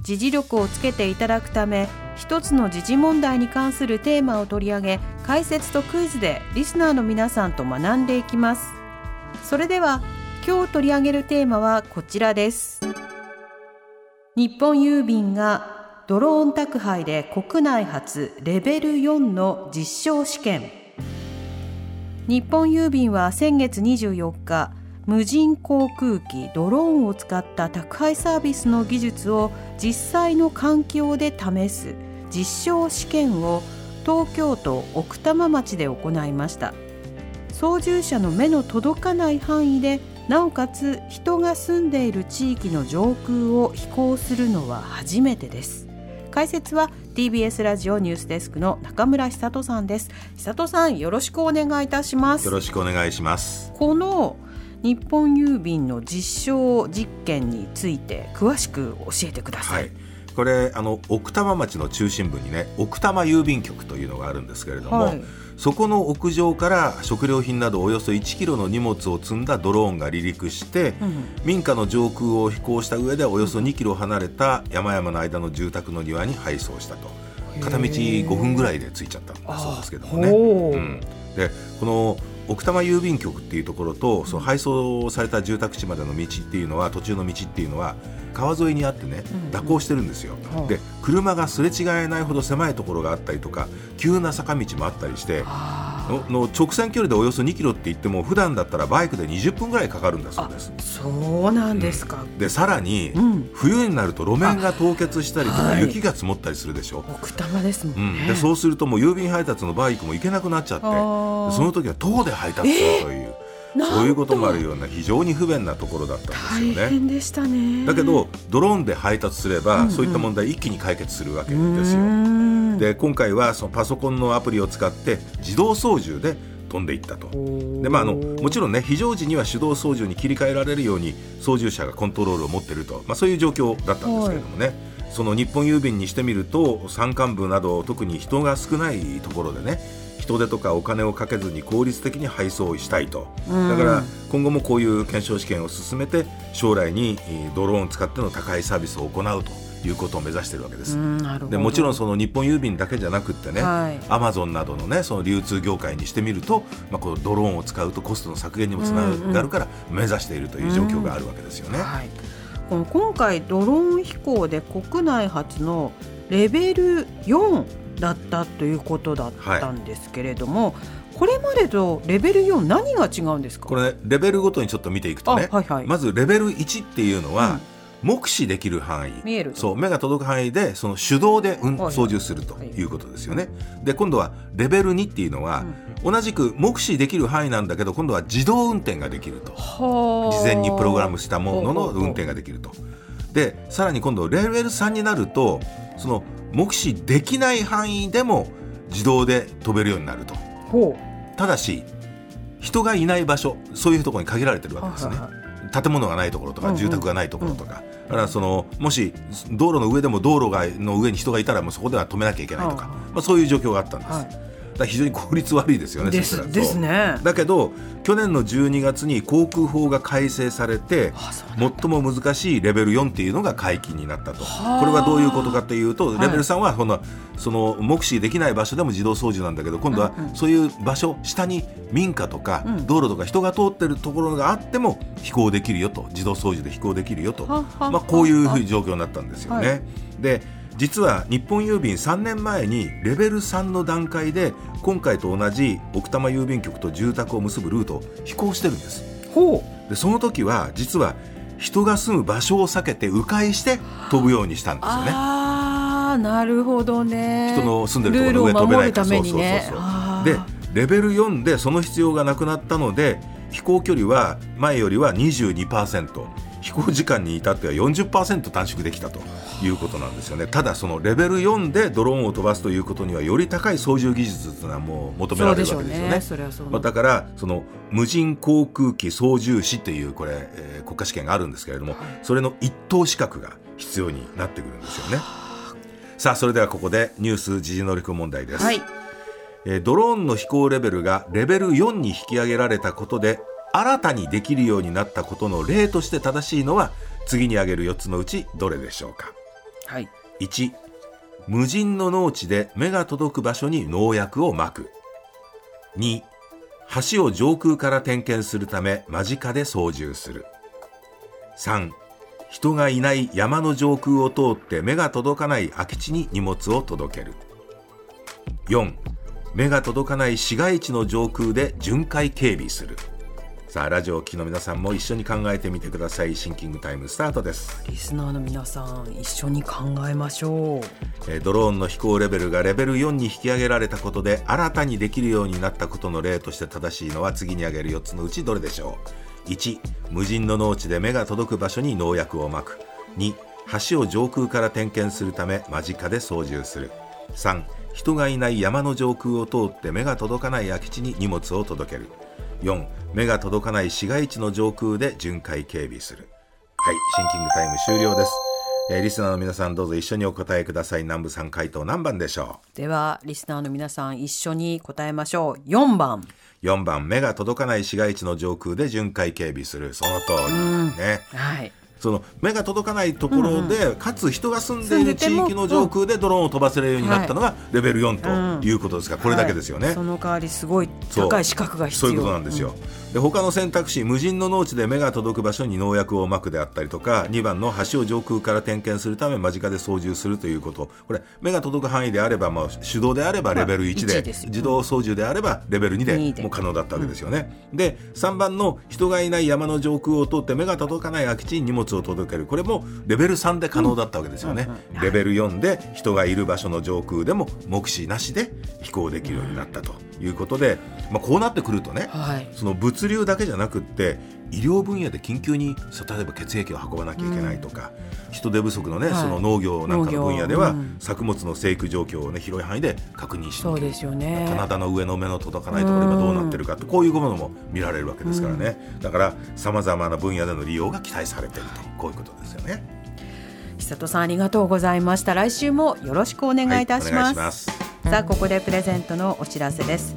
時事力をつけていただくため一つの時事問題に関するテーマを取り上げ解説とクイズでリスナーの皆さんと学んでいきます。それでは今日取り上げるテーマはこちらです。日本郵便がドローン宅配で国内初レベル4の実証試験。日本郵便は先月24日無人航空機ドローンを使った宅配サービスの技術を実際の環境で試す実証試験を東京都奥多摩町で行いました。操縦者の目の届かない範囲でなおかつ人が住んでいる地域の上空を飛行するのは初めてです。解説は TBS ラジオニュースデスクの中村久人さんです。久人さんよろしくお願いいたします。よろしくお願いします。この日本郵便の実証実験について詳しく教えてください、はい、これあの奥多摩町の中心部にね奥多摩郵便局というのがあるんですけれども、はい、そこの屋上から食料品などおよそ1キロの荷物を積んだドローンが離陸して、うん、民家の上空を飛行した上でおよそ2キロ離れた山々の間の住宅の庭に配送したと。片道5分ぐらいで着いちゃったんだそうですけどもね。うん、でこの奥多摩郵便局っていうところとその配送された住宅地までの道っていうのは途中の道っていうのは川沿いにあってね蛇行してるんですよ、うん、で車がすれ違えないほど狭いところがあったりとか急な坂道もあったりしての直線距離でおよそ2キロって言っても普段だったらバイクで20分ぐらいかかるんだそうです。そうなんですか、うん、でさらに、うん、冬になると路面が凍結したりとか雪が積もったりするでしょ、奥多摩ですもんね、でそうするともう郵便配達のバイクも行けなくなっちゃってその時は徒歩で配達するという。そういうこともあるような非常に不便なところだったんですよね。でしたね。だけどドローンで配達すれば、うんうん、そういった問題一気に解決するわけですよ。で今回はそのパソコンのアプリを使って自動操縦で飛んでいったと。で、まあ、あのもちろんね非常時には手動操縦に切り替えられるように操縦者がコントロールを持っていると、まあ、そういう状況だったんですけれどもね、その日本郵便にしてみると山間部など特に人が少ないところでね人手とかお金をかけずに効率的に配送したいと、だから今後もこういう検証試験を進めて将来にドローンを使っての高いサービスを行うということを目指しているわけです。でもちろんその日本郵便だけじゃなくてね、アマゾンなどのねその流通業界にしてみると、まあこのドローンを使うとコストの削減にもつながるから目指しているという状況があるわけですよね。はい。今回ドローン飛行で国内初のレベル4だったということだったんですけれども、はい、これまでとレベル4何が違うんですか？これ、ね、レベルごとにちょっと見ていくとね、はいはい、まずレベル1っていうのは、うん目視できる範囲。見える。そう目が届く範囲でその手動で、うん、操縦するとい。うことですよね。で今度はレベル2っていうのは、うん、同じく目視できる範囲なんだけど今度は自動運転ができると。事前にプログラムしたものの運転ができると。でさらに今度レベル3になるとその目視できない範囲でも自動で飛べるようになると。ただし人がいない場所そういうところに限られてるわけですね、建物がないところとか住宅がないところとか、だからそのもし道路の上でも道路がの上に人がいたらもうそこでは止めなきゃいけないとか、まあ、そういう状況があったんです。から非常に効率悪いですよねですですね。だけど去年の12月に航空法が改正されて最も難しいレベル4っていうのが解禁になったと。はあ。これはどういうことかというとはい。レベル3はそのその目視できない場所でも自動操縦なんだけど今度はうんうん。そういう場所下に民家とかうん。道路とか人が通ってるところがあっても飛行できるよと自動操縦で飛行できるよと。ははまあ、こういう状況になったんですよね。はい。で実は日本郵便3年前にレベル3の段階で今回と同じ奥多摩郵便局と住宅を結ぶルートを飛行してるんです。ほでその時は実は人が住む場所を避けて迂回して飛ぶようにしたんうですよね。ああなるほどね。人の住んでるところの上飛べないか。ら守るためにね。そうそうそうそう。でレベル4でその必要がなくなったので飛行距離は前よりは22%飛行時間に至っては40%短縮できたということなんですよね。ただそのレベル4でドローンを飛ばすということにはより高い操縦技術というのはもう求められるわけですよね。ね。それはそう。まあだからその無人航空機操縦士というこれ、えー国家試験があるんですけれどもそれの一等資格が必要になってくるんですよね。さあそれではここでニュース時事能力問題です、はい。えードローンの飛行レベルがレベル4に引き上げられたことで新たにできるようになったことの例として正しいのは次に挙げる4つのうちどれでしょうか？はい。1無人の農地で目が届く場所に農薬をまく。2橋を上空から点検するため間近で操縦する。3人がいない山の上空を通って目が届かない空き地に荷物を届ける。4目が届かない市街地の上空で巡回警備するさあラジオを聴きの皆さんも一緒に考えてみてください。シンキングタイムスタートです。リスナーの皆さん一緒に考えましょう。えードローンの飛行レベルがレベル4に引き上げられたことで新たにできるようになったことの例として正しいのは次に挙げる4つのうちどれでしょう。1無人の農地で目が届く場所に農薬をまく。2橋を上空から点検するため間近で操縦する。3人がいない山の上空を通って目が届かない空き地に荷物を届ける4目が届かない市街地の上空で巡回警備する。はいシンキングタイム終了です。えーリスナーの皆さんどうぞ一緒にお答えください。南部さん回答何番でしょではリスナーの皆さん一緒に答えましょう。4番。う4番目が届かない市街地の上空で巡回警備する。その通りね。はいその目が届かないところで、かつ人が住んでいる地域の上空でドローンを飛ばせるようになったのがレベル4ということですから、これだけですよね、はい。その代わりすごい高い資格が必要。そういうことなんですよ、で他の選択肢無人の農地で目が届く場所に農薬をまくであったりとか2番の橋を上空から点検するため間近で操縦するということ。これ目が届く範囲であれば、まあ、手動であればレベル1で,、まあ1で自動操縦であればレベル2で2で。もう可能だったわけですよね、で3番の人がいない山の上空を通って目が届かない空き地に荷物を届ける。これもレベル3で可能だったわけですよね、レベル4で人がいる場所の上空でも目視なしで飛行できるようになったということで、まあ、こうなってくるとね、はい。その物流だけじゃなくって医療分野で緊急に例えば血液を運ばなきゃいけないとか、人手不足のね、はい。その農業なんかの分野では、うん。作物の生育状況をね広い範囲で確認しそうにですよね。棚田の上の目の届かないところ今どうなってるかってこういうものも見られるわけですからね、だからさまざまな分野での利用が期待されているとこういうことですよね。久里さんありがとうございました。来週もよろしくお願いいたします,、はいす。さあここでプレゼントのお知らせです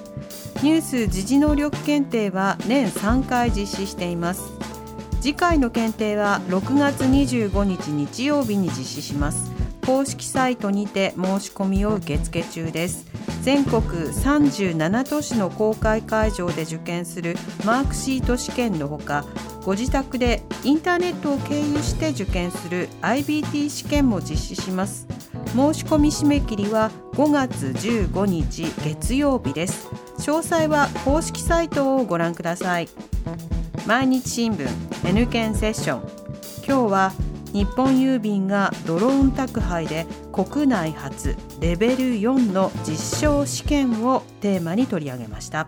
ニュース時事能力検定は年3回実施しています。次回の検定は6月25日日曜日に実施します。公式サイトにて申し込みを受付中です。全国37都市の公開会場で受験するマークシート試験のほかご自宅でインターネットを経由して受験する IBT 試験も実施します。申し込み締め切りは5月15日月曜日です。詳細は公式サイトをご覧ください。毎日新聞 N 県セッション。今日は日本郵便がドローン宅配で国内初レベル4の実証試験をテーマに取り上げました。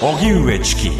荻上チキ。